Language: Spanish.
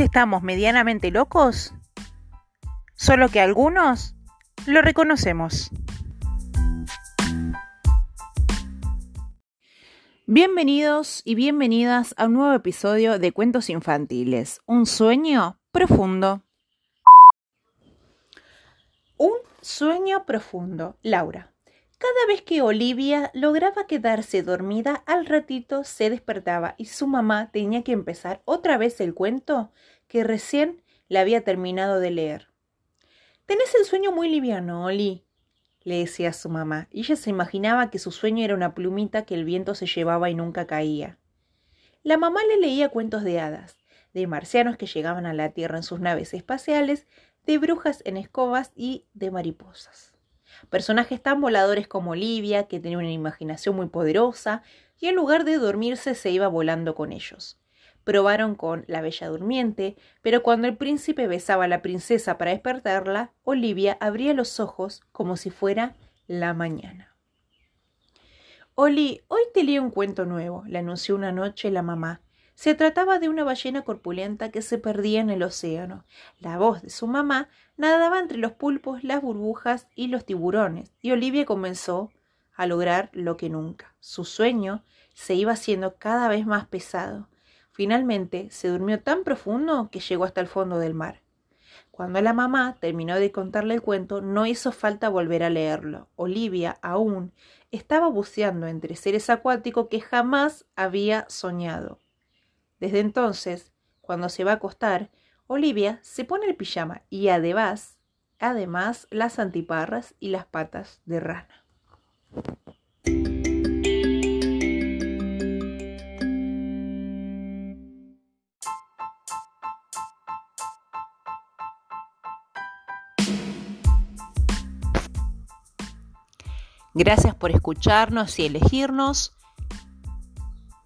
Estamos medianamente locos, solo que algunos lo reconocemos. Bienvenidos y bienvenidas a un nuevo episodio de Cuentos Infantiles, un sueño profundo. Un sueño profundo, Laura. Cada vez que Olivia lograba quedarse dormida, al ratito se despertaba y su mamá tenía que empezar otra vez el cuento que recién le había terminado de leer. Tenés el sueño muy liviano, Oli, le decía su mamá, y ella se imaginaba que su sueño era una plumita que el viento se llevaba y nunca caía. La mamá le leía cuentos de hadas, de marcianos que llegaban a la Tierra en sus naves espaciales, de brujas en escobas y de mariposas. Personajes tan voladores como Olivia, que tenía una imaginación muy poderosa, y en lugar de dormirse se iba volando con ellos. Probaron con la Bella Durmiente, pero cuando el príncipe besaba a la princesa para despertarla, Olivia abría los ojos como si fuera la mañana. Oli, hoy te leo un cuento nuevo, le anunció una noche la mamá, se trataba de una ballena corpulenta que se perdía en el océano. La voz de su mamá nadaba entre los pulpos, las burbujas y los tiburones, y Olivia comenzó a lograr lo que nunca. Su sueño se iba haciendo cada vez más pesado. Finalmente se durmió tan profundo que llegó hasta el fondo del mar. Cuando la mamá terminó de contarle el cuento, no hizo falta volver a leerlo. Olivia aún estaba buceando entre seres acuáticos que jamás había soñado. Desde entonces, cuando se va a acostar, Olivia se pone el pijama y además, además las antiparras y las patas de rana. Gracias por escucharnos y elegirnos.